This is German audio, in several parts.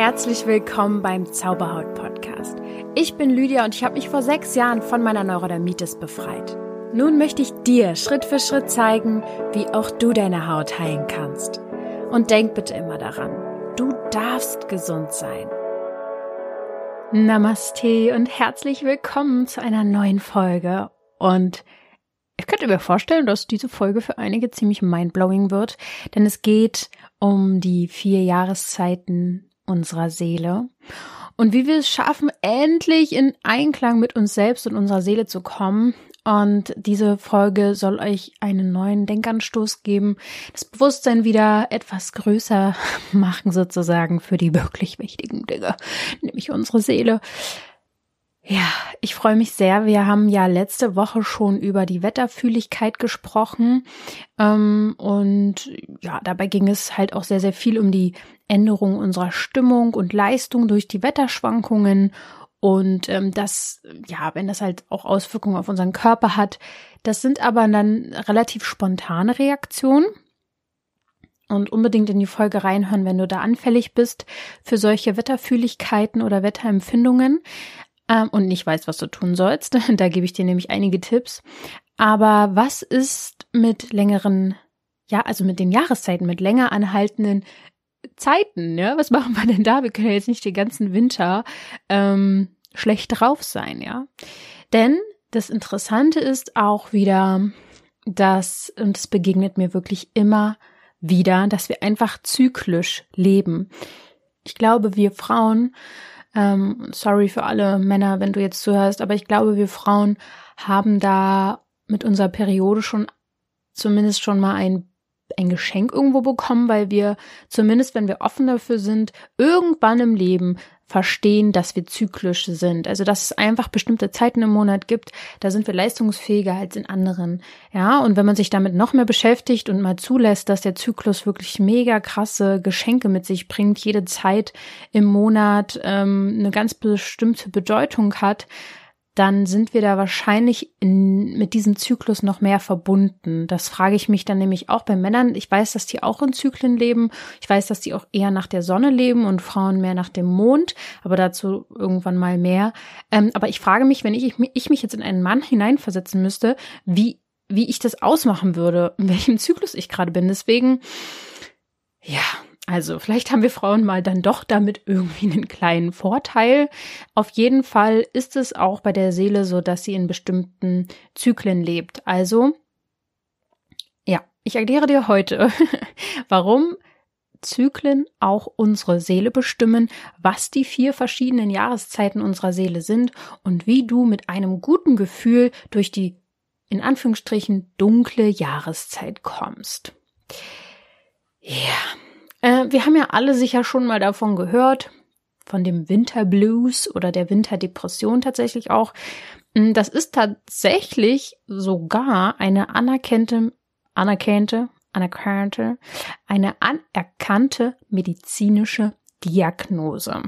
Herzlich willkommen beim Zauberhaut Podcast. Ich bin Lydia und ich habe mich vor sechs Jahren von meiner Neurodermitis befreit. Nun möchte ich dir Schritt für Schritt zeigen, wie auch du deine Haut heilen kannst. Und denk bitte immer daran, du darfst gesund sein. Namaste und herzlich willkommen zu einer neuen Folge. Und ich könnte mir vorstellen, dass diese Folge für einige ziemlich mindblowing wird, denn es geht um die vier Jahreszeiten unserer Seele und wie wir es schaffen, endlich in Einklang mit uns selbst und unserer Seele zu kommen. Und diese Folge soll euch einen neuen Denkanstoß geben, das Bewusstsein wieder etwas größer machen sozusagen für die wirklich wichtigen Dinge, nämlich unsere Seele. Ja, ich freue mich sehr. Wir haben ja letzte Woche schon über die Wetterfühligkeit gesprochen. Ähm, und ja, dabei ging es halt auch sehr, sehr viel um die Änderung unserer Stimmung und Leistung durch die Wetterschwankungen. Und ähm, das, ja, wenn das halt auch Auswirkungen auf unseren Körper hat, das sind aber dann relativ spontane Reaktionen. Und unbedingt in die Folge reinhören, wenn du da anfällig bist für solche Wetterfühligkeiten oder Wetterempfindungen ähm, und nicht weißt, was du tun sollst. da gebe ich dir nämlich einige Tipps. Aber was ist mit längeren, ja, also mit den Jahreszeiten, mit länger anhaltenden Zeiten, ja? Was machen wir denn da? Wir können ja jetzt nicht den ganzen Winter ähm, schlecht drauf sein, ja. Denn das Interessante ist auch wieder, dass, und es begegnet mir wirklich immer wieder, dass wir einfach zyklisch leben. Ich glaube, wir Frauen ähm, sorry für alle Männer, wenn du jetzt zuhörst, aber ich glaube, wir Frauen haben da mit unserer Periode schon zumindest schon mal ein ein Geschenk irgendwo bekommen, weil wir zumindest, wenn wir offen dafür sind, irgendwann im Leben verstehen, dass wir zyklisch sind. Also, dass es einfach bestimmte Zeiten im Monat gibt, da sind wir leistungsfähiger als in anderen. Ja, und wenn man sich damit noch mehr beschäftigt und mal zulässt, dass der Zyklus wirklich mega krasse Geschenke mit sich bringt, jede Zeit im Monat ähm, eine ganz bestimmte Bedeutung hat, dann sind wir da wahrscheinlich in, mit diesem Zyklus noch mehr verbunden. Das frage ich mich dann nämlich auch bei Männern. Ich weiß, dass die auch in Zyklen leben. Ich weiß, dass die auch eher nach der Sonne leben und Frauen mehr nach dem Mond, aber dazu irgendwann mal mehr. Ähm, aber ich frage mich, wenn ich, ich mich jetzt in einen Mann hineinversetzen müsste, wie, wie ich das ausmachen würde, in welchem Zyklus ich gerade bin. Deswegen, ja, also vielleicht haben wir Frauen mal dann doch damit irgendwie einen kleinen Vorteil. Auf jeden Fall ist es auch bei der Seele so, dass sie in bestimmten Zyklen lebt. Also, ja, ich erkläre dir heute, warum Zyklen auch unsere Seele bestimmen, was die vier verschiedenen Jahreszeiten unserer Seele sind und wie du mit einem guten Gefühl durch die in Anführungsstrichen dunkle Jahreszeit kommst. Ja, äh, wir haben ja alle sicher schon mal davon gehört, von dem Winterblues oder der Winterdepression tatsächlich auch. Mm, das ist tatsächlich sogar eine anerkannte, anerkannte, anerkannte, eine anerkannte medizinische Diagnose.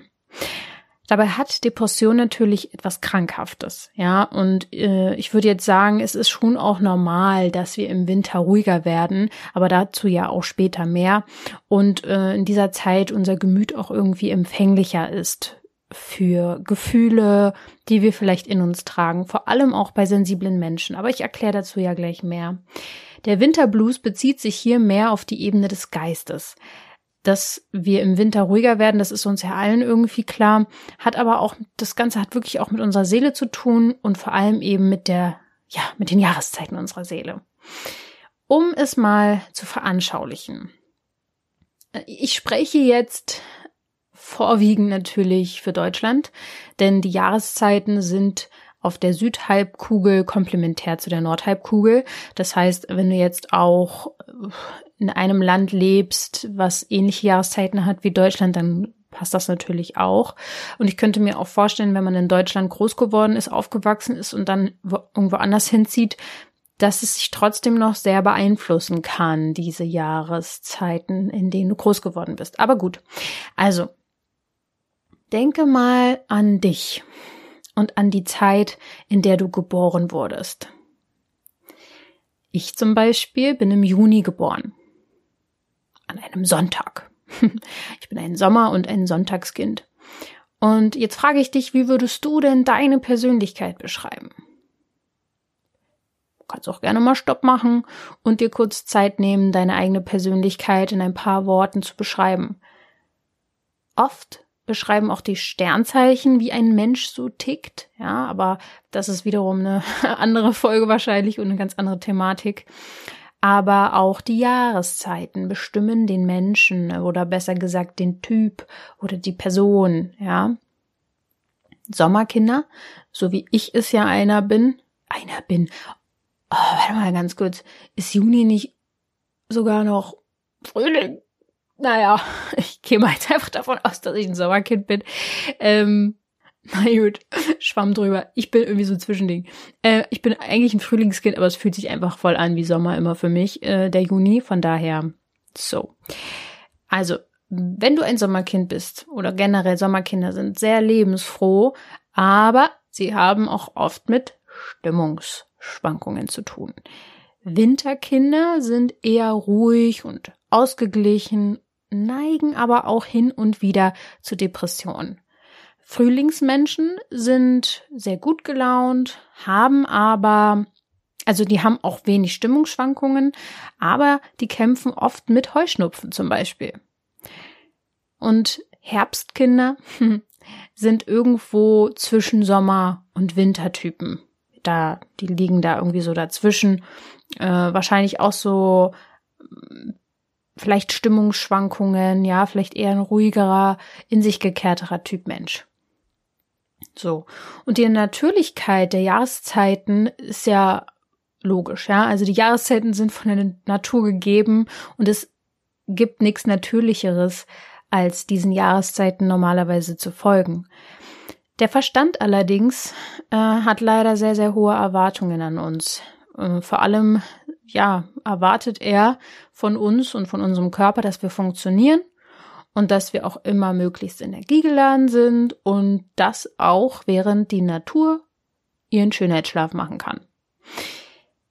Dabei hat Depression natürlich etwas Krankhaftes, ja. Und äh, ich würde jetzt sagen, es ist schon auch normal, dass wir im Winter ruhiger werden, aber dazu ja auch später mehr. Und äh, in dieser Zeit unser Gemüt auch irgendwie empfänglicher ist für Gefühle, die wir vielleicht in uns tragen, vor allem auch bei sensiblen Menschen. Aber ich erkläre dazu ja gleich mehr. Der Winterblues bezieht sich hier mehr auf die Ebene des Geistes dass wir im Winter ruhiger werden, das ist uns ja allen irgendwie klar, hat aber auch, das Ganze hat wirklich auch mit unserer Seele zu tun und vor allem eben mit der, ja, mit den Jahreszeiten unserer Seele. Um es mal zu veranschaulichen. Ich spreche jetzt vorwiegend natürlich für Deutschland, denn die Jahreszeiten sind auf der Südhalbkugel komplementär zu der Nordhalbkugel. Das heißt, wenn du jetzt auch in einem Land lebst, was ähnliche Jahreszeiten hat wie Deutschland, dann passt das natürlich auch. Und ich könnte mir auch vorstellen, wenn man in Deutschland groß geworden ist, aufgewachsen ist und dann irgendwo anders hinzieht, dass es sich trotzdem noch sehr beeinflussen kann, diese Jahreszeiten, in denen du groß geworden bist. Aber gut. Also, denke mal an dich und an die Zeit, in der du geboren wurdest. Ich zum Beispiel bin im Juni geboren. An einem Sonntag. ich bin ein Sommer- und ein Sonntagskind. Und jetzt frage ich dich, wie würdest du denn deine Persönlichkeit beschreiben? Du kannst auch gerne mal Stopp machen und dir kurz Zeit nehmen, deine eigene Persönlichkeit in ein paar Worten zu beschreiben. Oft beschreiben auch die Sternzeichen, wie ein Mensch so tickt. Ja, aber das ist wiederum eine andere Folge wahrscheinlich und eine ganz andere Thematik. Aber auch die Jahreszeiten bestimmen den Menschen oder besser gesagt den Typ oder die Person, ja. Sommerkinder, so wie ich es ja einer bin, einer bin. Oh, warte mal ganz kurz. Ist Juni nicht sogar noch Frühling? Naja, ich gehe mal jetzt einfach davon aus, dass ich ein Sommerkind bin. Ähm, na gut, schwamm drüber. Ich bin irgendwie so ein Zwischending. Äh, ich bin eigentlich ein Frühlingskind, aber es fühlt sich einfach voll an wie Sommer immer für mich, äh, der Juni. Von daher, so. Also, wenn du ein Sommerkind bist oder generell Sommerkinder sind sehr lebensfroh, aber sie haben auch oft mit Stimmungsschwankungen zu tun. Winterkinder sind eher ruhig und ausgeglichen, neigen aber auch hin und wieder zu Depressionen. Frühlingsmenschen sind sehr gut gelaunt, haben aber, also die haben auch wenig Stimmungsschwankungen, aber die kämpfen oft mit Heuschnupfen zum Beispiel. Und Herbstkinder sind irgendwo zwischen Sommer- und Wintertypen. Da, die liegen da irgendwie so dazwischen. Äh, wahrscheinlich auch so vielleicht Stimmungsschwankungen, ja, vielleicht eher ein ruhigerer, in sich gekehrterer Typ Mensch. So. Und die Natürlichkeit der Jahreszeiten ist ja logisch, ja. Also die Jahreszeiten sind von der Natur gegeben und es gibt nichts Natürlicheres, als diesen Jahreszeiten normalerweise zu folgen. Der Verstand allerdings äh, hat leider sehr, sehr hohe Erwartungen an uns. Äh, vor allem, ja, erwartet er von uns und von unserem Körper, dass wir funktionieren und dass wir auch immer möglichst energiegeladen sind und das auch während die Natur ihren Schönheitsschlaf machen kann.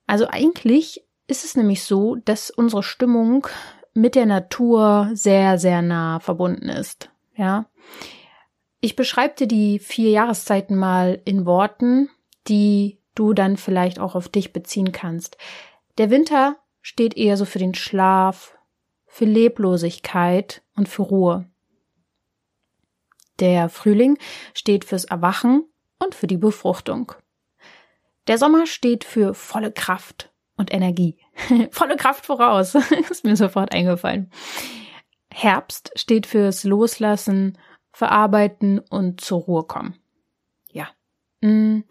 Also eigentlich ist es nämlich so, dass unsere Stimmung mit der Natur sehr, sehr nah verbunden ist. Ja. Ich beschreibe dir die vier Jahreszeiten mal in Worten, die du dann vielleicht auch auf dich beziehen kannst. Der Winter steht eher so für den Schlaf, für Leblosigkeit und für Ruhe. Der Frühling steht fürs Erwachen und für die Befruchtung. Der Sommer steht für volle Kraft und Energie. volle Kraft voraus, ist mir sofort eingefallen. Herbst steht fürs Loslassen, Verarbeiten und zur Ruhe kommen. Ja. Mm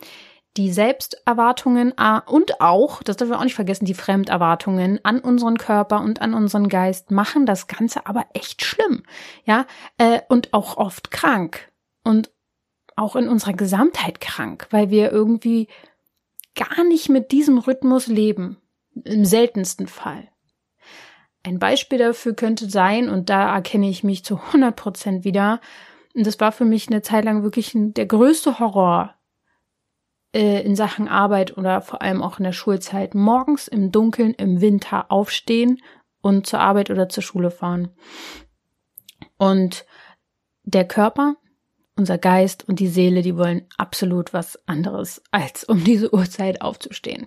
die Selbsterwartungen äh, und auch, das dürfen wir auch nicht vergessen, die Fremderwartungen an unseren Körper und an unseren Geist machen das Ganze aber echt schlimm, ja, äh, und auch oft krank und auch in unserer Gesamtheit krank, weil wir irgendwie gar nicht mit diesem Rhythmus leben, im seltensten Fall. Ein Beispiel dafür könnte sein, und da erkenne ich mich zu 100 Prozent wieder, und das war für mich eine Zeit lang wirklich der größte Horror, äh, in Sachen Arbeit oder vor allem auch in der Schulzeit morgens im Dunkeln im Winter aufstehen und zur Arbeit oder zur Schule fahren. Und der Körper, unser Geist und die Seele, die wollen absolut was anderes, als um diese Uhrzeit aufzustehen.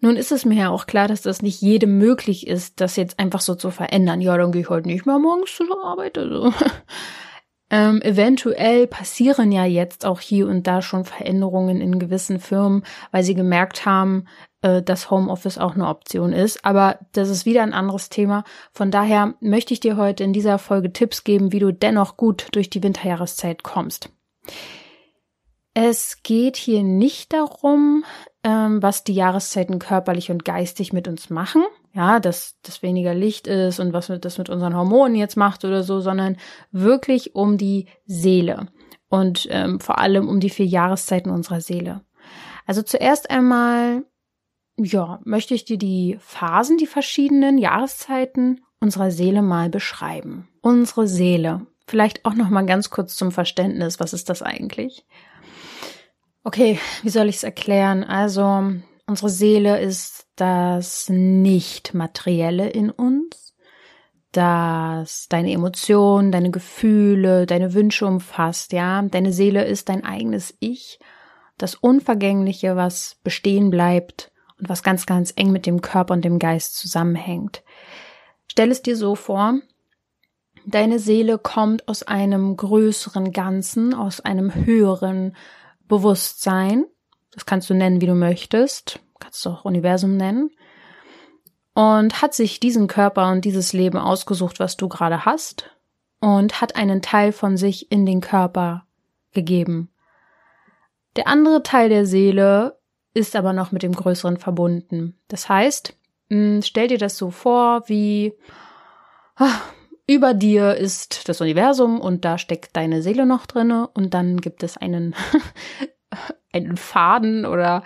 Nun ist es mir ja auch klar, dass das nicht jedem möglich ist, das jetzt einfach so zu verändern. Ja, dann gehe ich heute nicht mehr morgens zur Arbeit. Also. Ähm, eventuell passieren ja jetzt auch hier und da schon Veränderungen in gewissen Firmen, weil sie gemerkt haben, äh, dass Homeoffice auch eine Option ist. Aber das ist wieder ein anderes Thema. Von daher möchte ich dir heute in dieser Folge Tipps geben, wie du dennoch gut durch die Winterjahreszeit kommst. Es geht hier nicht darum, ähm, was die Jahreszeiten körperlich und geistig mit uns machen, ja, dass das weniger Licht ist und was das mit unseren Hormonen jetzt macht oder so, sondern wirklich um die Seele und ähm, vor allem um die vier Jahreszeiten unserer Seele. Also zuerst einmal, ja, möchte ich dir die Phasen, die verschiedenen Jahreszeiten unserer Seele mal beschreiben. Unsere Seele. Vielleicht auch noch mal ganz kurz zum Verständnis, was ist das eigentlich? Okay, wie soll ich es erklären? Also Unsere Seele ist das Nicht-Materielle in uns. das deine Emotionen, deine Gefühle, deine Wünsche umfasst, ja. Deine Seele ist dein eigenes Ich, das Unvergängliche, was bestehen bleibt und was ganz, ganz eng mit dem Körper und dem Geist zusammenhängt. Stell es dir so vor, deine Seele kommt aus einem größeren Ganzen, aus einem höheren Bewusstsein. Das kannst du nennen, wie du möchtest. Kannst du auch Universum nennen und hat sich diesen Körper und dieses Leben ausgesucht, was du gerade hast und hat einen Teil von sich in den Körper gegeben. Der andere Teil der Seele ist aber noch mit dem Größeren verbunden. Das heißt, hm, stell dir das so vor, wie ah, über dir ist das Universum und da steckt deine Seele noch drinne und dann gibt es einen einen Faden oder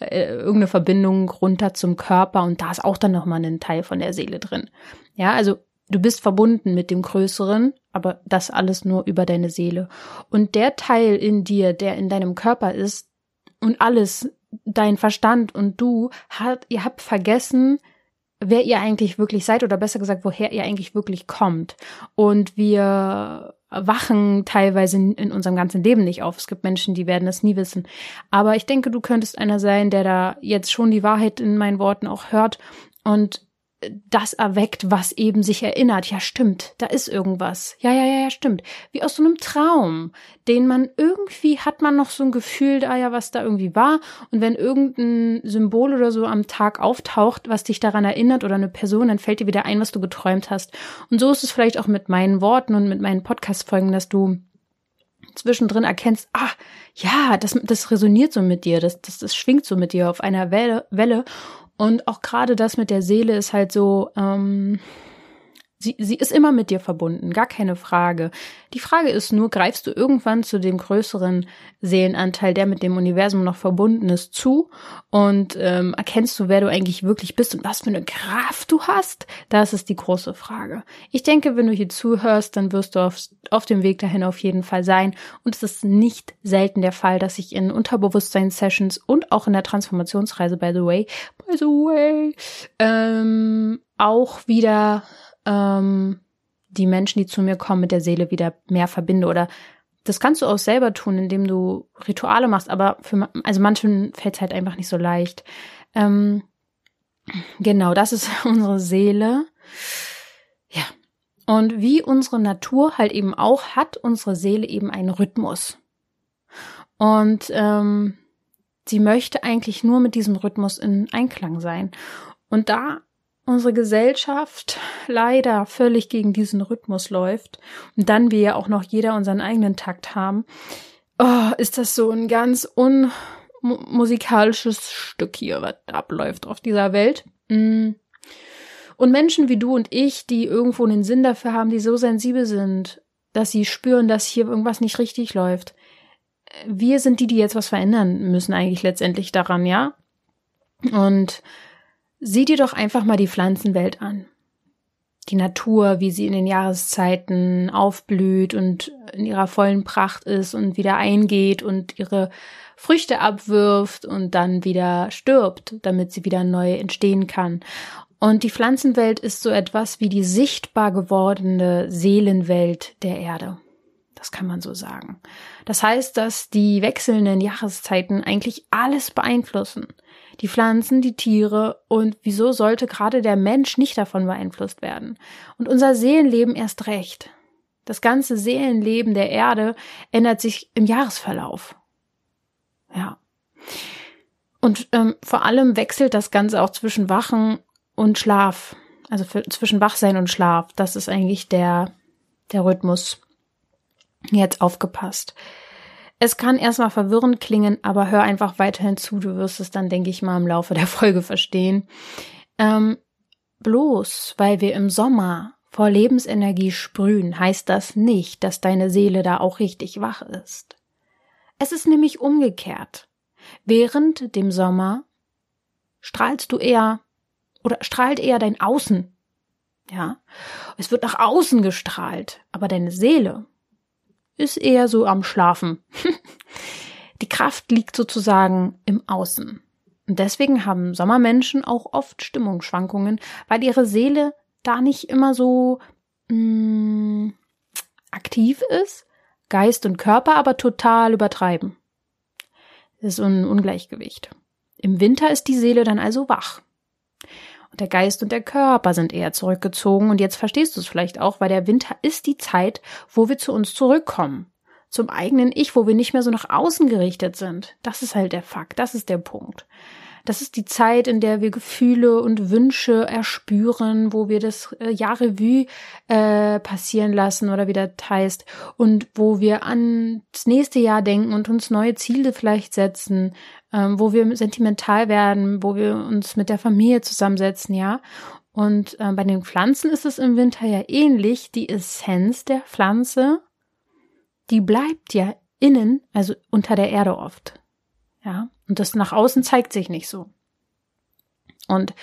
äh, irgendeine Verbindung runter zum Körper und da ist auch dann nochmal ein Teil von der Seele drin. Ja, also du bist verbunden mit dem Größeren, aber das alles nur über deine Seele. Und der Teil in dir, der in deinem Körper ist und alles, dein Verstand und du, hat, ihr habt vergessen, wer ihr eigentlich wirklich seid oder besser gesagt, woher ihr eigentlich wirklich kommt. Und wir wachen teilweise in unserem ganzen Leben nicht auf. Es gibt Menschen, die werden das nie wissen. Aber ich denke, du könntest einer sein, der da jetzt schon die Wahrheit in meinen Worten auch hört und das erweckt, was eben sich erinnert. Ja, stimmt, da ist irgendwas. Ja, ja, ja, ja, stimmt. Wie aus so einem Traum, den man irgendwie hat man noch so ein Gefühl, da ja, was da irgendwie war. Und wenn irgendein Symbol oder so am Tag auftaucht, was dich daran erinnert oder eine Person, dann fällt dir wieder ein, was du geträumt hast. Und so ist es vielleicht auch mit meinen Worten und mit meinen Podcast-Folgen, dass du zwischendrin erkennst, ah, ja, das, das resoniert so mit dir, das, das, das schwingt so mit dir auf einer Welle, Welle und auch gerade das mit der Seele ist halt so, ähm, Sie, sie ist immer mit dir verbunden, gar keine Frage. Die Frage ist nur, greifst du irgendwann zu dem größeren Seelenanteil, der mit dem Universum noch verbunden ist, zu und ähm, erkennst du, wer du eigentlich wirklich bist und was für eine Kraft du hast? Das ist die große Frage. Ich denke, wenn du hier zuhörst, dann wirst du auf, auf dem Weg dahin auf jeden Fall sein. Und es ist nicht selten der Fall, dass ich in Unterbewusstseins-Sessions und auch in der Transformationsreise, by the way, by the way, ähm, auch wieder ähm, die Menschen, die zu mir kommen, mit der Seele wieder mehr verbinde. Oder das kannst du auch selber tun, indem du Rituale machst, aber für also manchen fällt es halt einfach nicht so leicht. Ähm, genau, das ist unsere Seele. Ja. Und wie unsere Natur halt eben auch hat, unsere Seele eben einen Rhythmus. Und ähm, sie möchte eigentlich nur mit diesem Rhythmus in Einklang sein. Und da unsere Gesellschaft leider völlig gegen diesen Rhythmus läuft und dann wir ja auch noch jeder unseren eigenen Takt haben, oh, ist das so ein ganz unmusikalisches Stück hier, was abläuft auf dieser Welt. Mm. Und Menschen wie du und ich, die irgendwo einen Sinn dafür haben, die so sensibel sind, dass sie spüren, dass hier irgendwas nicht richtig läuft. Wir sind die, die jetzt was verändern müssen eigentlich letztendlich daran, ja? Und Sieh dir doch einfach mal die Pflanzenwelt an. Die Natur, wie sie in den Jahreszeiten aufblüht und in ihrer vollen Pracht ist und wieder eingeht und ihre Früchte abwirft und dann wieder stirbt, damit sie wieder neu entstehen kann. Und die Pflanzenwelt ist so etwas wie die sichtbar gewordene Seelenwelt der Erde. Das kann man so sagen. Das heißt, dass die wechselnden Jahreszeiten eigentlich alles beeinflussen die Pflanzen, die Tiere und wieso sollte gerade der Mensch nicht davon beeinflusst werden? Und unser Seelenleben erst recht. Das ganze Seelenleben der Erde ändert sich im Jahresverlauf. Ja. Und ähm, vor allem wechselt das Ganze auch zwischen Wachen und Schlaf. Also für, zwischen Wachsein und Schlaf. Das ist eigentlich der, der Rhythmus. Jetzt aufgepasst. Es kann erstmal verwirrend klingen, aber hör einfach weiterhin zu. Du wirst es dann, denke ich mal, im Laufe der Folge verstehen. Ähm, bloß weil wir im Sommer vor Lebensenergie sprühen, heißt das nicht, dass deine Seele da auch richtig wach ist. Es ist nämlich umgekehrt. Während dem Sommer strahlst du eher oder strahlt eher dein Außen. Ja, es wird nach außen gestrahlt, aber deine Seele ist eher so am Schlafen. Die Kraft liegt sozusagen im Außen. Und deswegen haben Sommermenschen auch oft Stimmungsschwankungen, weil ihre Seele da nicht immer so mh, mm, aktiv ist, Geist und Körper aber total übertreiben. Das ist ein Ungleichgewicht. Im Winter ist die Seele dann also wach. Und der Geist und der Körper sind eher zurückgezogen. Und jetzt verstehst du es vielleicht auch, weil der Winter ist die Zeit, wo wir zu uns zurückkommen. Zum eigenen Ich, wo wir nicht mehr so nach außen gerichtet sind. Das ist halt der Fakt. Das ist der Punkt. Das ist die Zeit, in der wir Gefühle und Wünsche erspüren, wo wir das äh, Jahr Revue äh, passieren lassen oder wie das heißt und wo wir ans nächste Jahr denken und uns neue Ziele vielleicht setzen, ähm, wo wir sentimental werden, wo wir uns mit der Familie zusammensetzen, ja. Und äh, bei den Pflanzen ist es im Winter ja ähnlich. Die Essenz der Pflanze, die bleibt ja innen, also unter der Erde oft. Ja, und das nach außen zeigt sich nicht so. Und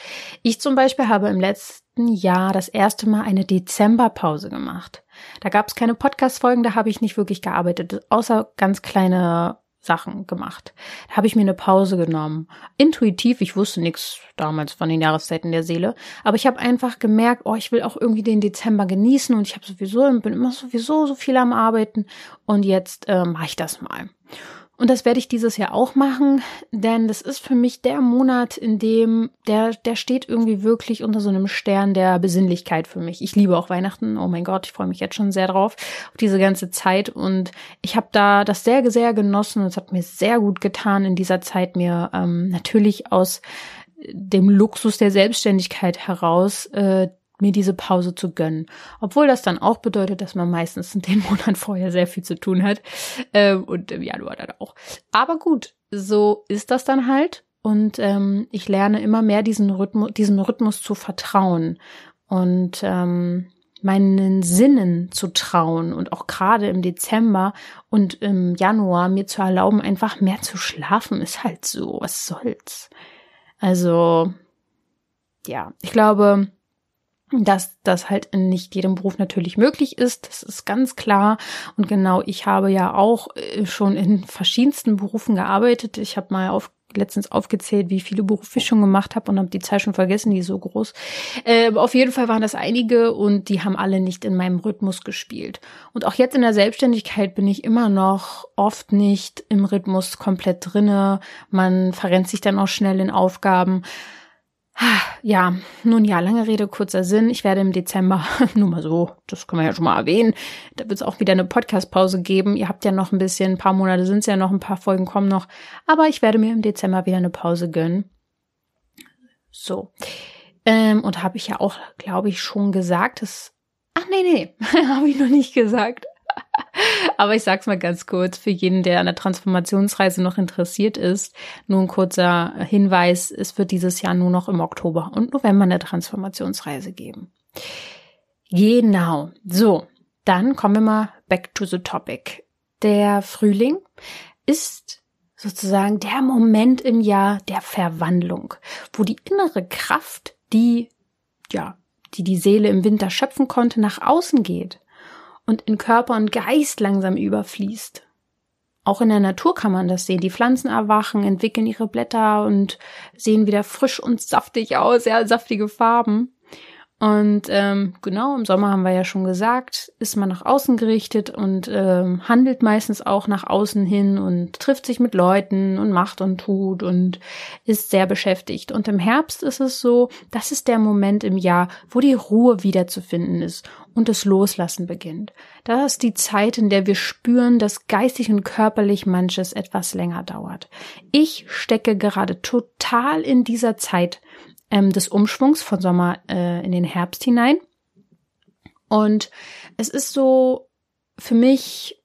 ich zum Beispiel habe im letzten Jahr das erste Mal eine Dezemberpause gemacht. Da gab es keine Podcast-Folgen, da habe ich nicht wirklich gearbeitet, außer ganz kleine Sachen gemacht. Da habe ich mir eine Pause genommen. Intuitiv, ich wusste nichts damals von den Jahreszeiten der Seele, aber ich habe einfach gemerkt, oh, ich will auch irgendwie den Dezember genießen und ich habe sowieso bin immer sowieso so viel am Arbeiten und jetzt äh, mache ich das mal. Und das werde ich dieses Jahr auch machen, denn das ist für mich der Monat, in dem der, der steht irgendwie wirklich unter so einem Stern der Besinnlichkeit für mich. Ich liebe auch Weihnachten. Oh mein Gott, ich freue mich jetzt schon sehr drauf, auf diese ganze Zeit. Und ich habe da das sehr, sehr genossen es hat mir sehr gut getan, in dieser Zeit mir ähm, natürlich aus dem Luxus der Selbstständigkeit heraus äh, mir diese Pause zu gönnen. Obwohl das dann auch bedeutet, dass man meistens in den Monaten vorher sehr viel zu tun hat. Ähm, und im Januar dann auch. Aber gut, so ist das dann halt. Und ähm, ich lerne immer mehr diesen Rhythmus, diesem Rhythmus zu vertrauen und ähm, meinen Sinnen zu trauen und auch gerade im Dezember und im Januar mir zu erlauben, einfach mehr zu schlafen, ist halt so. Was soll's? Also, ja, ich glaube, dass das halt in nicht jedem Beruf natürlich möglich ist. Das ist ganz klar. Und genau, ich habe ja auch äh, schon in verschiedensten Berufen gearbeitet. Ich habe mal auf, letztens aufgezählt, wie viele Berufe ich schon gemacht habe und habe die Zahl schon vergessen, die ist so groß. Äh, auf jeden Fall waren das einige und die haben alle nicht in meinem Rhythmus gespielt. Und auch jetzt in der Selbstständigkeit bin ich immer noch oft nicht im Rhythmus komplett drinne. Man verrennt sich dann auch schnell in Aufgaben. Ja, nun ja, lange Rede, kurzer Sinn. Ich werde im Dezember, nur mal so, das können wir ja schon mal erwähnen, da wird es auch wieder eine Podcast-Pause geben. Ihr habt ja noch ein bisschen, ein paar Monate sind es ja noch, ein paar Folgen kommen noch. Aber ich werde mir im Dezember wieder eine Pause gönnen. So. Ähm, und habe ich ja auch, glaube ich, schon gesagt, dass. Ach nee, nee, habe ich noch nicht gesagt. Aber ich sag's mal ganz kurz für jeden, der an der Transformationsreise noch interessiert ist. Nur ein kurzer Hinweis. Es wird dieses Jahr nur noch im Oktober und November eine Transformationsreise geben. Genau. So. Dann kommen wir mal back to the topic. Der Frühling ist sozusagen der Moment im Jahr der Verwandlung, wo die innere Kraft, die, ja, die die Seele im Winter schöpfen konnte, nach außen geht und in Körper und Geist langsam überfließt. Auch in der Natur kann man das sehen. Die Pflanzen erwachen, entwickeln ihre Blätter und sehen wieder frisch und saftig aus, ja, saftige Farben. Und ähm, genau, im Sommer haben wir ja schon gesagt, ist man nach außen gerichtet und ähm, handelt meistens auch nach außen hin und trifft sich mit Leuten und macht und tut und ist sehr beschäftigt. Und im Herbst ist es so, das ist der Moment im Jahr, wo die Ruhe wiederzufinden ist und das Loslassen beginnt. Das ist die Zeit, in der wir spüren, dass geistig und körperlich manches etwas länger dauert. Ich stecke gerade total in dieser Zeit ähm, des Umschwungs von Sommer äh, in den Herbst hinein. Und es ist so, für mich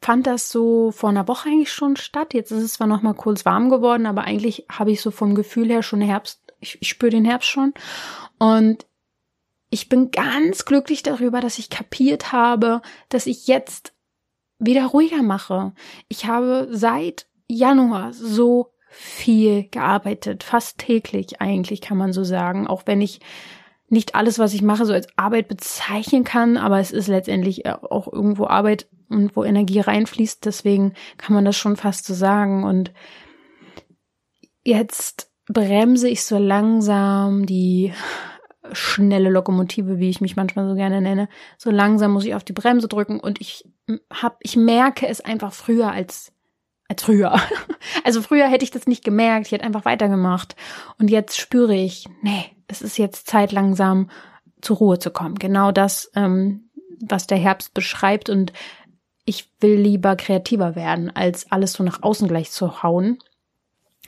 fand das so vor einer Woche eigentlich schon statt. Jetzt ist es zwar noch mal kurz warm geworden, aber eigentlich habe ich so vom Gefühl her schon Herbst. Ich, ich spüre den Herbst schon. Und ich bin ganz glücklich darüber, dass ich kapiert habe, dass ich jetzt wieder ruhiger mache. Ich habe seit Januar so viel gearbeitet, fast täglich eigentlich kann man so sagen, auch wenn ich nicht alles, was ich mache, so als Arbeit bezeichnen kann, aber es ist letztendlich auch irgendwo Arbeit und wo Energie reinfließt, deswegen kann man das schon fast so sagen. Und jetzt bremse ich so langsam die schnelle Lokomotive, wie ich mich manchmal so gerne nenne. So langsam muss ich auf die Bremse drücken und ich hab, ich merke es einfach früher als als früher. Also früher hätte ich das nicht gemerkt, ich hätte einfach weitergemacht. Und jetzt spüre ich, nee, es ist jetzt Zeit langsam zur Ruhe zu kommen. Genau das, ähm, was der Herbst beschreibt. Und ich will lieber kreativer werden, als alles so nach außen gleich zu hauen.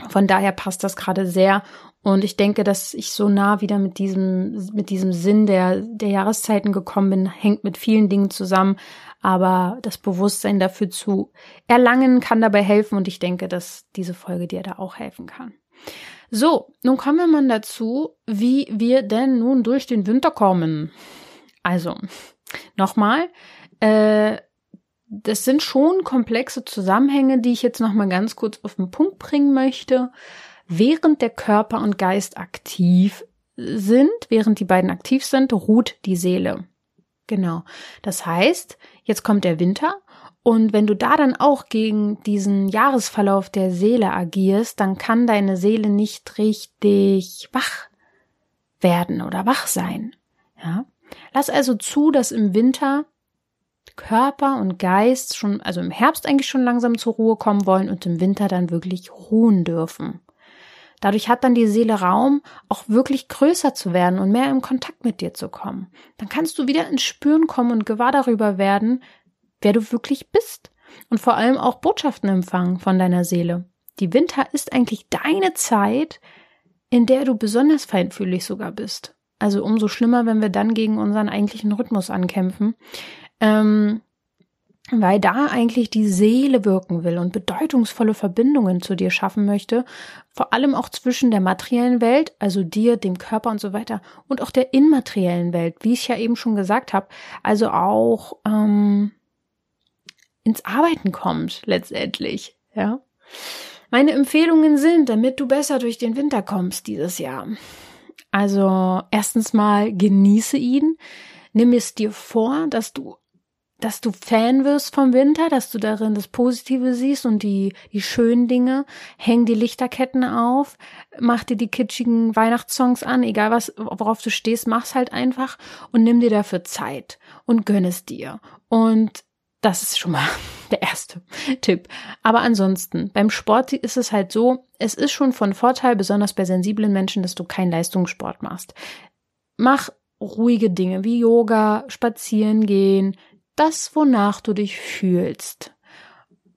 Von daher passt das gerade sehr. Und ich denke, dass ich so nah wieder mit diesem, mit diesem Sinn der, der Jahreszeiten gekommen bin, hängt mit vielen Dingen zusammen. Aber das Bewusstsein dafür zu erlangen kann dabei helfen. Und ich denke, dass diese Folge dir da auch helfen kann. So, nun kommen wir mal dazu, wie wir denn nun durch den Winter kommen. Also, nochmal, äh, das sind schon komplexe Zusammenhänge, die ich jetzt noch mal ganz kurz auf den Punkt bringen möchte. Während der Körper und Geist aktiv sind, während die beiden aktiv sind, ruht die Seele. Genau. Das heißt, jetzt kommt der Winter und wenn du da dann auch gegen diesen Jahresverlauf der Seele agierst, dann kann deine Seele nicht richtig wach werden oder wach sein. Ja? Lass also zu, dass im Winter Körper und Geist schon, also im Herbst eigentlich schon langsam zur Ruhe kommen wollen und im Winter dann wirklich ruhen dürfen. Dadurch hat dann die Seele Raum, auch wirklich größer zu werden und mehr im Kontakt mit dir zu kommen. Dann kannst du wieder ins Spüren kommen und gewahr darüber werden, wer du wirklich bist. Und vor allem auch Botschaften empfangen von deiner Seele. Die Winter ist eigentlich deine Zeit, in der du besonders feinfühlig sogar bist. Also umso schlimmer, wenn wir dann gegen unseren eigentlichen Rhythmus ankämpfen ähm, weil da eigentlich die Seele wirken will und bedeutungsvolle Verbindungen zu dir schaffen möchte, vor allem auch zwischen der materiellen Welt, also dir, dem Körper und so weiter, und auch der immateriellen Welt, wie ich ja eben schon gesagt habe, also auch ähm, ins Arbeiten kommt letztendlich, ja. Meine Empfehlungen sind, damit du besser durch den Winter kommst dieses Jahr. Also erstens mal genieße ihn, nimm es dir vor, dass du dass du Fan wirst vom Winter, dass du darin das Positive siehst und die, die schönen Dinge. Häng die Lichterketten auf, mach dir die kitschigen Weihnachtssongs an, egal was, worauf du stehst, mach's halt einfach und nimm dir dafür Zeit und gönn es dir. Und das ist schon mal der erste Tipp. Aber ansonsten, beim Sport ist es halt so, es ist schon von Vorteil, besonders bei sensiblen Menschen, dass du keinen Leistungssport machst. Mach ruhige Dinge wie Yoga, spazieren gehen, das, wonach du dich fühlst.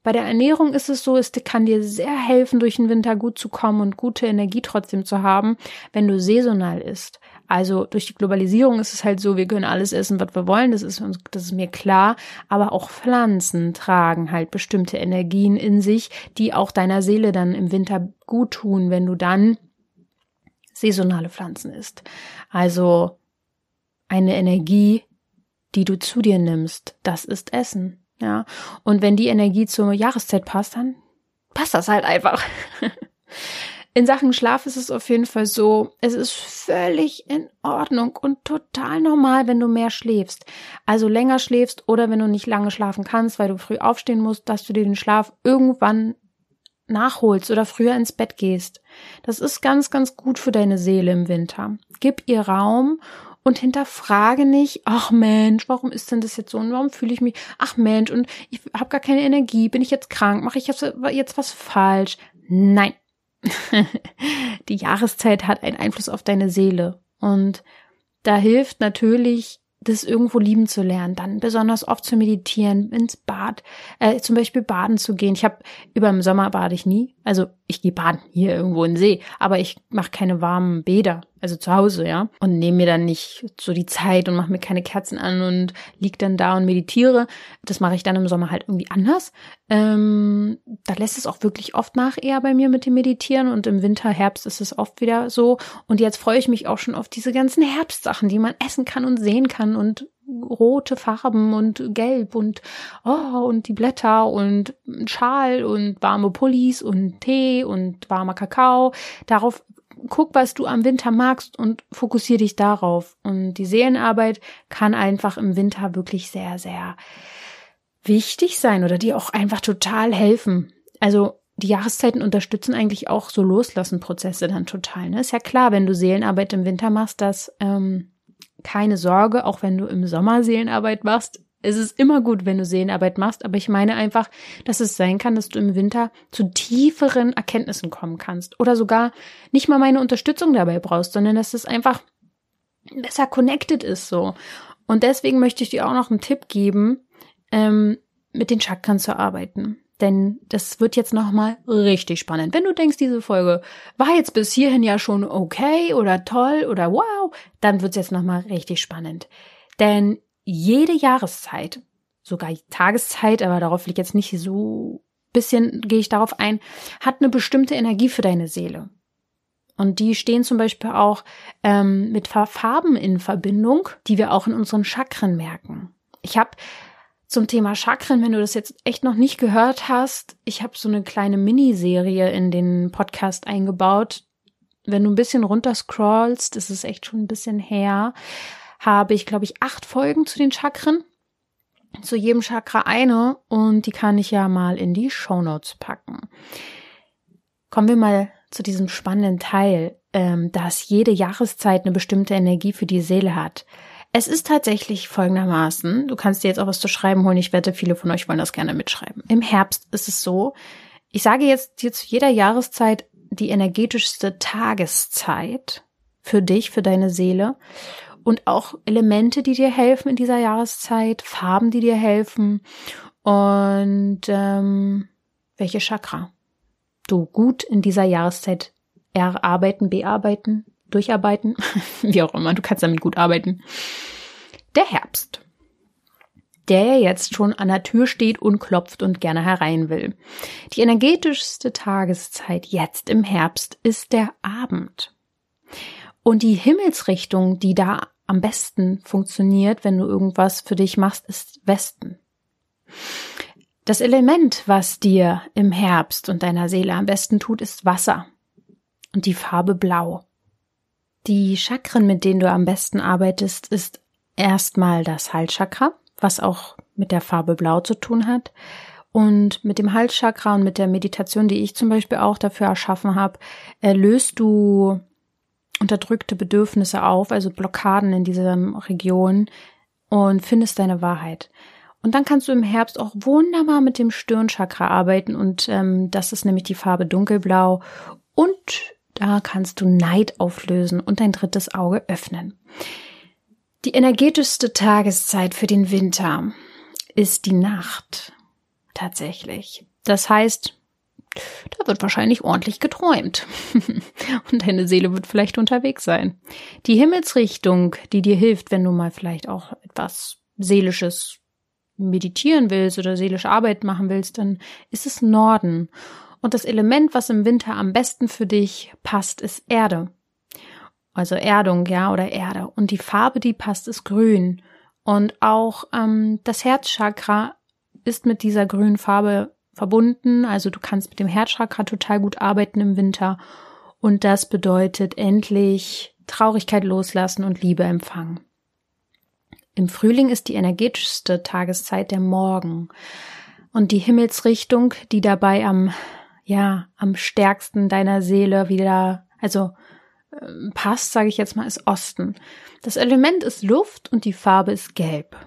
Bei der Ernährung ist es so, es kann dir sehr helfen, durch den Winter gut zu kommen und gute Energie trotzdem zu haben, wenn du saisonal isst. Also durch die Globalisierung ist es halt so, wir können alles essen, was wir wollen, das ist uns, das ist mir klar. Aber auch Pflanzen tragen halt bestimmte Energien in sich, die auch deiner Seele dann im Winter gut tun, wenn du dann saisonale Pflanzen isst. Also eine Energie, die du zu dir nimmst, das ist Essen. Ja. Und wenn die Energie zur Jahreszeit passt, dann passt das halt einfach. In Sachen Schlaf ist es auf jeden Fall so, es ist völlig in Ordnung und total normal, wenn du mehr schläfst. Also länger schläfst oder wenn du nicht lange schlafen kannst, weil du früh aufstehen musst, dass du dir den Schlaf irgendwann nachholst oder früher ins Bett gehst. Das ist ganz, ganz gut für deine Seele im Winter. Gib ihr Raum und hinterfrage nicht, ach Mensch, warum ist denn das jetzt so und warum fühle ich mich, ach Mensch, und ich habe gar keine Energie, bin ich jetzt krank, mache ich jetzt, was falsch? Nein. Die Jahreszeit hat einen Einfluss auf deine Seele und da hilft natürlich das irgendwo lieben zu lernen, dann besonders oft zu meditieren, ins Bad, äh, zum Beispiel baden zu gehen. Ich habe über im Sommer bade ich nie, also ich gehe baden hier irgendwo in See, aber ich mache keine warmen Bäder, also zu Hause, ja, und nehme mir dann nicht so die Zeit und mache mir keine Kerzen an und lieg dann da und meditiere. Das mache ich dann im Sommer halt irgendwie anders. Ähm, da lässt es auch wirklich oft nach eher bei mir mit dem Meditieren und im Winter, Herbst ist es oft wieder so. Und jetzt freue ich mich auch schon auf diese ganzen Herbstsachen, die man essen kann und sehen kann und rote Farben und gelb und oh und die Blätter und Schal und warme Pullis und Tee und warmer Kakao. Darauf guck, was du am Winter magst und fokussier dich darauf. Und die Seelenarbeit kann einfach im Winter wirklich sehr, sehr wichtig sein oder dir auch einfach total helfen. Also die Jahreszeiten unterstützen eigentlich auch so Loslassen-Prozesse dann total. Ne? Ist ja klar, wenn du Seelenarbeit im Winter machst, dass ähm, keine Sorge, auch wenn du im Sommer Seelenarbeit machst, es ist immer gut, wenn du Seelenarbeit machst, aber ich meine einfach, dass es sein kann, dass du im Winter zu tieferen Erkenntnissen kommen kannst oder sogar nicht mal meine Unterstützung dabei brauchst, sondern dass es einfach besser connected ist so. Und deswegen möchte ich dir auch noch einen Tipp geben, ähm, mit den Chakren zu arbeiten. Denn das wird jetzt nochmal richtig spannend. Wenn du denkst, diese Folge war jetzt bis hierhin ja schon okay oder toll oder wow, dann wird's jetzt nochmal richtig spannend. Denn jede Jahreszeit, sogar Tageszeit, aber darauf liegt jetzt nicht so bisschen, gehe ich darauf ein, hat eine bestimmte Energie für deine Seele. Und die stehen zum Beispiel auch ähm, mit Farben in Verbindung, die wir auch in unseren Chakren merken. Ich habe zum Thema Chakren, wenn du das jetzt echt noch nicht gehört hast, ich habe so eine kleine Miniserie in den Podcast eingebaut. Wenn du ein bisschen runterscrollst, ist echt schon ein bisschen her, habe ich, glaube ich, acht Folgen zu den Chakren. Zu jedem Chakra eine und die kann ich ja mal in die Show Notes packen. Kommen wir mal zu diesem spannenden Teil, ähm, dass jede Jahreszeit eine bestimmte Energie für die Seele hat. Es ist tatsächlich folgendermaßen, du kannst dir jetzt auch was zu schreiben holen, ich wette, viele von euch wollen das gerne mitschreiben. Im Herbst ist es so, ich sage jetzt dir zu jeder Jahreszeit die energetischste Tageszeit für dich, für deine Seele und auch Elemente, die dir helfen in dieser Jahreszeit, Farben, die dir helfen und ähm, welche Chakra du gut in dieser Jahreszeit erarbeiten, bearbeiten, durcharbeiten, wie auch immer, du kannst damit gut arbeiten. Der Herbst, der jetzt schon an der Tür steht und klopft und gerne herein will. Die energetischste Tageszeit jetzt im Herbst ist der Abend. Und die Himmelsrichtung, die da am besten funktioniert, wenn du irgendwas für dich machst, ist Westen. Das Element, was dir im Herbst und deiner Seele am besten tut, ist Wasser und die Farbe Blau. Die Chakren, mit denen du am besten arbeitest, ist erstmal das Halschakra, was auch mit der Farbe Blau zu tun hat. Und mit dem Halschakra und mit der Meditation, die ich zum Beispiel auch dafür erschaffen habe, löst du unterdrückte Bedürfnisse auf, also Blockaden in dieser Region und findest deine Wahrheit. Und dann kannst du im Herbst auch wunderbar mit dem Stirnchakra arbeiten und ähm, das ist nämlich die Farbe dunkelblau und da kannst du Neid auflösen und dein drittes Auge öffnen. Die energetischste Tageszeit für den Winter ist die Nacht. Tatsächlich. Das heißt, da wird wahrscheinlich ordentlich geträumt. und deine Seele wird vielleicht unterwegs sein. Die Himmelsrichtung, die dir hilft, wenn du mal vielleicht auch etwas Seelisches meditieren willst oder seelische Arbeit machen willst, dann ist es Norden. Und das Element, was im Winter am besten für dich passt, ist Erde. Also Erdung, ja, oder Erde. Und die Farbe, die passt, ist grün. Und auch ähm, das Herzchakra ist mit dieser grünen Farbe verbunden. Also du kannst mit dem Herzchakra total gut arbeiten im Winter. Und das bedeutet endlich Traurigkeit loslassen und Liebe empfangen. Im Frühling ist die energetischste Tageszeit der Morgen. Und die Himmelsrichtung, die dabei am, ja, am stärksten deiner Seele wieder, also äh, passt, sage ich jetzt mal, ist Osten. Das Element ist Luft und die Farbe ist Gelb.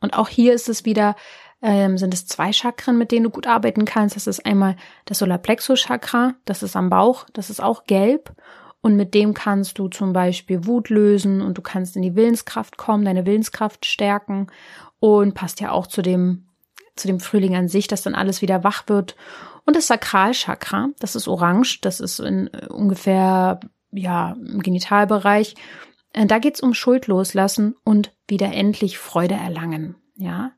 Und auch hier ist es wieder, ähm, sind es zwei Chakren, mit denen du gut arbeiten kannst. Das ist einmal das Solarplexus Chakra, das ist am Bauch, das ist auch gelb. Und mit dem kannst du zum Beispiel Wut lösen und du kannst in die Willenskraft kommen, deine Willenskraft stärken und passt ja auch zu dem, zu dem Frühling an sich, dass dann alles wieder wach wird. Und das Sakralchakra, das ist orange, das ist in äh, ungefähr, ja, im Genitalbereich. Äh, da geht's um Schuld loslassen und wieder endlich Freude erlangen, ja.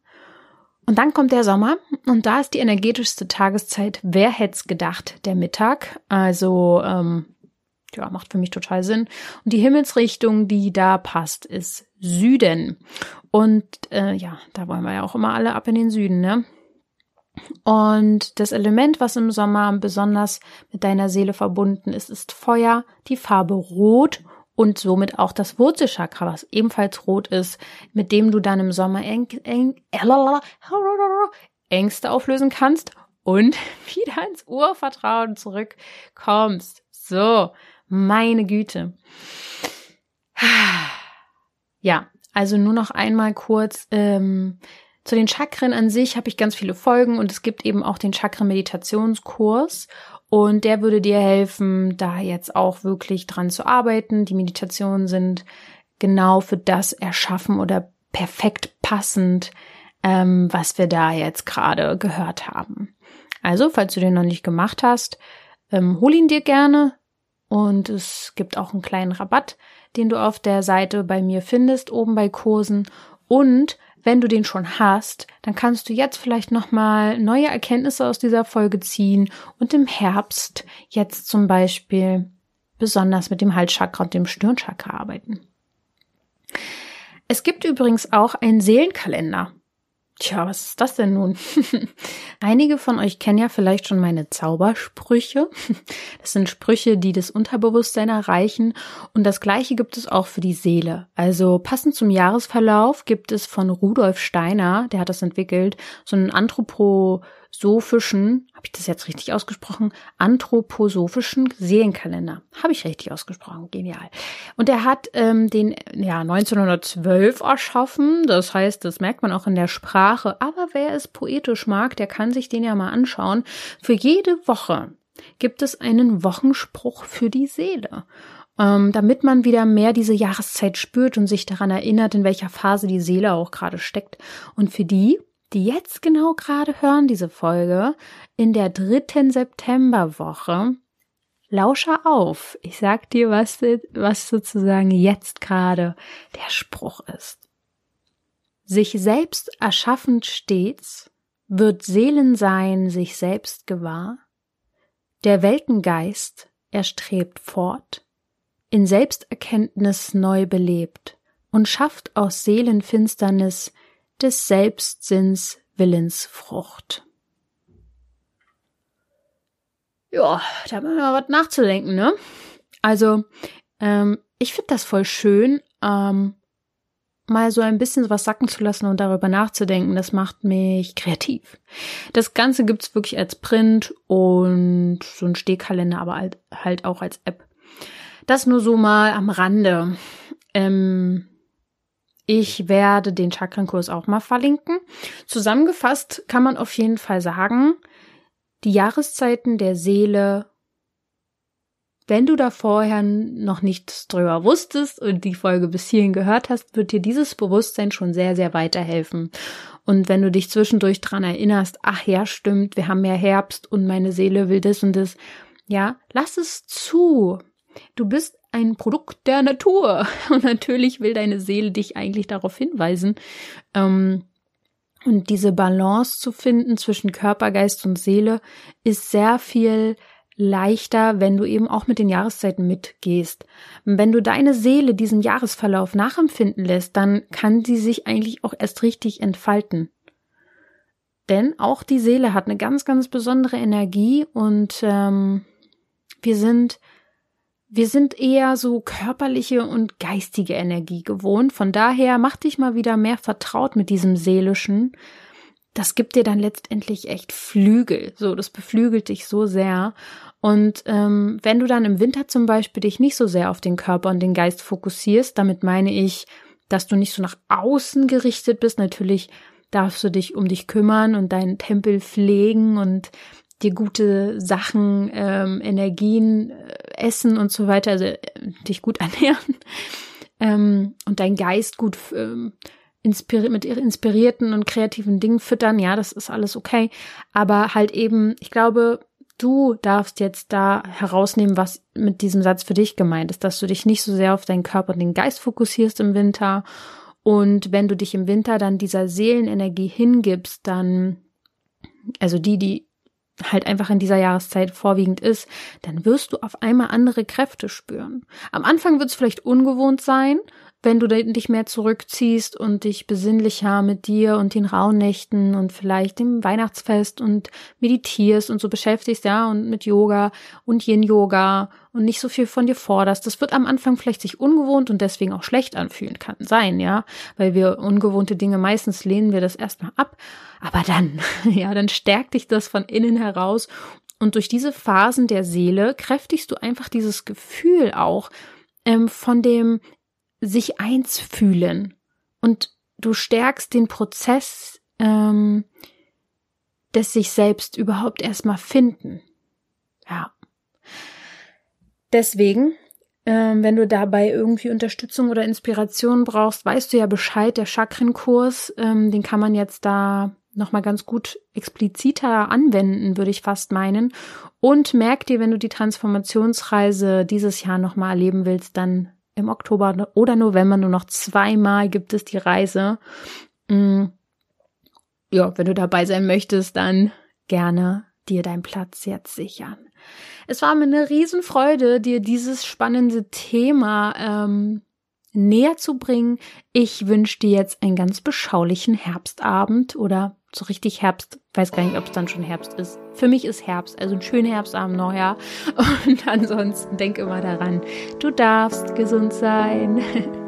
Und dann kommt der Sommer und da ist die energetischste Tageszeit, wer hätte es gedacht, der Mittag. Also ähm, ja, macht für mich total Sinn. Und die Himmelsrichtung, die da passt, ist Süden. Und äh, ja, da wollen wir ja auch immer alle ab in den Süden, ne? Und das Element, was im Sommer besonders mit deiner Seele verbunden ist, ist Feuer, die Farbe Rot und somit auch das Wurzelchakra, was ebenfalls rot ist, mit dem du dann im Sommer eng, eng, Ängste auflösen kannst und wieder ins Urvertrauen zurückkommst. So, meine Güte. Ja, also nur noch einmal kurz ähm, zu den Chakren an sich habe ich ganz viele Folgen und es gibt eben auch den Chakren-Meditationskurs und der würde dir helfen, da jetzt auch wirklich dran zu arbeiten. Die Meditationen sind genau für das erschaffen oder perfekt passend, ähm, was wir da jetzt gerade gehört haben. Also, falls du den noch nicht gemacht hast, ähm, hol ihn dir gerne. Und es gibt auch einen kleinen Rabatt, den du auf der Seite bei mir findest, oben bei Kursen. Und wenn du den schon hast, dann kannst du jetzt vielleicht nochmal neue Erkenntnisse aus dieser Folge ziehen und im Herbst jetzt zum Beispiel besonders mit dem Halschakra und dem Stirnchakra arbeiten. Es gibt übrigens auch einen Seelenkalender. Tja, was ist das denn nun? Einige von euch kennen ja vielleicht schon meine Zaubersprüche. Das sind Sprüche, die das Unterbewusstsein erreichen. Und das gleiche gibt es auch für die Seele. Also passend zum Jahresverlauf gibt es von Rudolf Steiner, der hat das entwickelt, so einen Anthropo sophischen, habe ich das jetzt richtig ausgesprochen? Anthroposophischen Seelenkalender. Habe ich richtig ausgesprochen, genial. Und er hat ähm, den ja 1912 erschaffen, das heißt, das merkt man auch in der Sprache. Aber wer es poetisch mag, der kann sich den ja mal anschauen. Für jede Woche gibt es einen Wochenspruch für die Seele ähm, damit man wieder mehr diese Jahreszeit spürt und sich daran erinnert, in welcher Phase die Seele auch gerade steckt. Und für die, die jetzt genau gerade hören, diese Folge, in der dritten Septemberwoche, lausche auf. Ich sag dir, was, was sozusagen jetzt gerade der Spruch ist. Sich selbst erschaffend stets wird Seelensein sich selbst gewahr. Der Weltengeist erstrebt fort, in Selbsterkenntnis neu belebt und schafft aus Seelenfinsternis des Selbstsinns Willensfrucht. Ja, da haben wir mal was nachzudenken, ne? Also, ähm, ich finde das voll schön, ähm, mal so ein bisschen was sacken zu lassen und darüber nachzudenken. Das macht mich kreativ. Das Ganze gibt's wirklich als Print und so ein Stehkalender, aber halt, halt auch als App. Das nur so mal am Rande. Ähm, ich werde den Chakrankurs auch mal verlinken. Zusammengefasst kann man auf jeden Fall sagen, die Jahreszeiten der Seele, wenn du da vorher noch nichts drüber wusstest und die Folge bis hierhin gehört hast, wird dir dieses Bewusstsein schon sehr, sehr weiterhelfen. Und wenn du dich zwischendurch dran erinnerst, ach ja, stimmt, wir haben ja Herbst und meine Seele will das und das, ja, lass es zu. Du bist ein Produkt der Natur. Und natürlich will deine Seele dich eigentlich darauf hinweisen. Ähm, und diese Balance zu finden zwischen Körper, Geist und Seele ist sehr viel leichter, wenn du eben auch mit den Jahreszeiten mitgehst. Wenn du deine Seele diesen Jahresverlauf nachempfinden lässt, dann kann sie sich eigentlich auch erst richtig entfalten. Denn auch die Seele hat eine ganz, ganz besondere Energie und ähm, wir sind wir sind eher so körperliche und geistige Energie gewohnt. Von daher mach dich mal wieder mehr vertraut mit diesem seelischen. Das gibt dir dann letztendlich echt Flügel. So, das beflügelt dich so sehr. Und ähm, wenn du dann im Winter zum Beispiel dich nicht so sehr auf den Körper und den Geist fokussierst, damit meine ich, dass du nicht so nach außen gerichtet bist. Natürlich darfst du dich um dich kümmern und deinen Tempel pflegen und dir gute Sachen, ähm, Energien, äh, Essen und so weiter, also äh, dich gut ernähren ähm, und dein Geist gut ähm, inspiri mit inspirierten und kreativen Dingen füttern, ja, das ist alles okay. Aber halt eben, ich glaube, du darfst jetzt da herausnehmen, was mit diesem Satz für dich gemeint ist, dass du dich nicht so sehr auf deinen Körper und den Geist fokussierst im Winter. Und wenn du dich im Winter dann dieser Seelenenergie hingibst, dann, also die, die halt einfach in dieser Jahreszeit vorwiegend ist, dann wirst du auf einmal andere Kräfte spüren. Am Anfang wird es vielleicht ungewohnt sein, wenn du dich mehr zurückziehst und dich besinnlicher mit dir und den Rauhnächten und vielleicht dem Weihnachtsfest und meditierst und so beschäftigst, ja, und mit Yoga und Yin-Yoga und nicht so viel von dir forderst. Das wird am Anfang vielleicht sich ungewohnt und deswegen auch schlecht anfühlen. Kann sein, ja, weil wir ungewohnte Dinge meistens lehnen wir das erstmal ab. Aber dann, ja, dann stärkt dich das von innen heraus und durch diese Phasen der Seele kräftigst du einfach dieses Gefühl auch ähm, von dem sich eins fühlen und du stärkst den Prozess ähm, des sich selbst überhaupt erstmal finden. Ja. Deswegen, ähm, wenn du dabei irgendwie Unterstützung oder Inspiration brauchst, weißt du ja Bescheid, der Chakrenkurs, ähm, den kann man jetzt da nochmal ganz gut expliziter anwenden, würde ich fast meinen. Und merk dir, wenn du die Transformationsreise dieses Jahr nochmal erleben willst, dann im Oktober oder November nur noch zweimal gibt es die Reise. Mm. Ja, wenn du dabei sein möchtest, dann gerne dir deinen Platz jetzt sichern. Es war mir eine Riesenfreude, dir dieses spannende Thema ähm, näher zu bringen. Ich wünsche dir jetzt einen ganz beschaulichen Herbstabend oder so richtig Herbst. Weiß gar nicht, ob es dann schon Herbst ist. Für mich ist Herbst, also ein schöner Herbstabend noch, ja. Und ansonsten denk immer daran, du darfst gesund sein.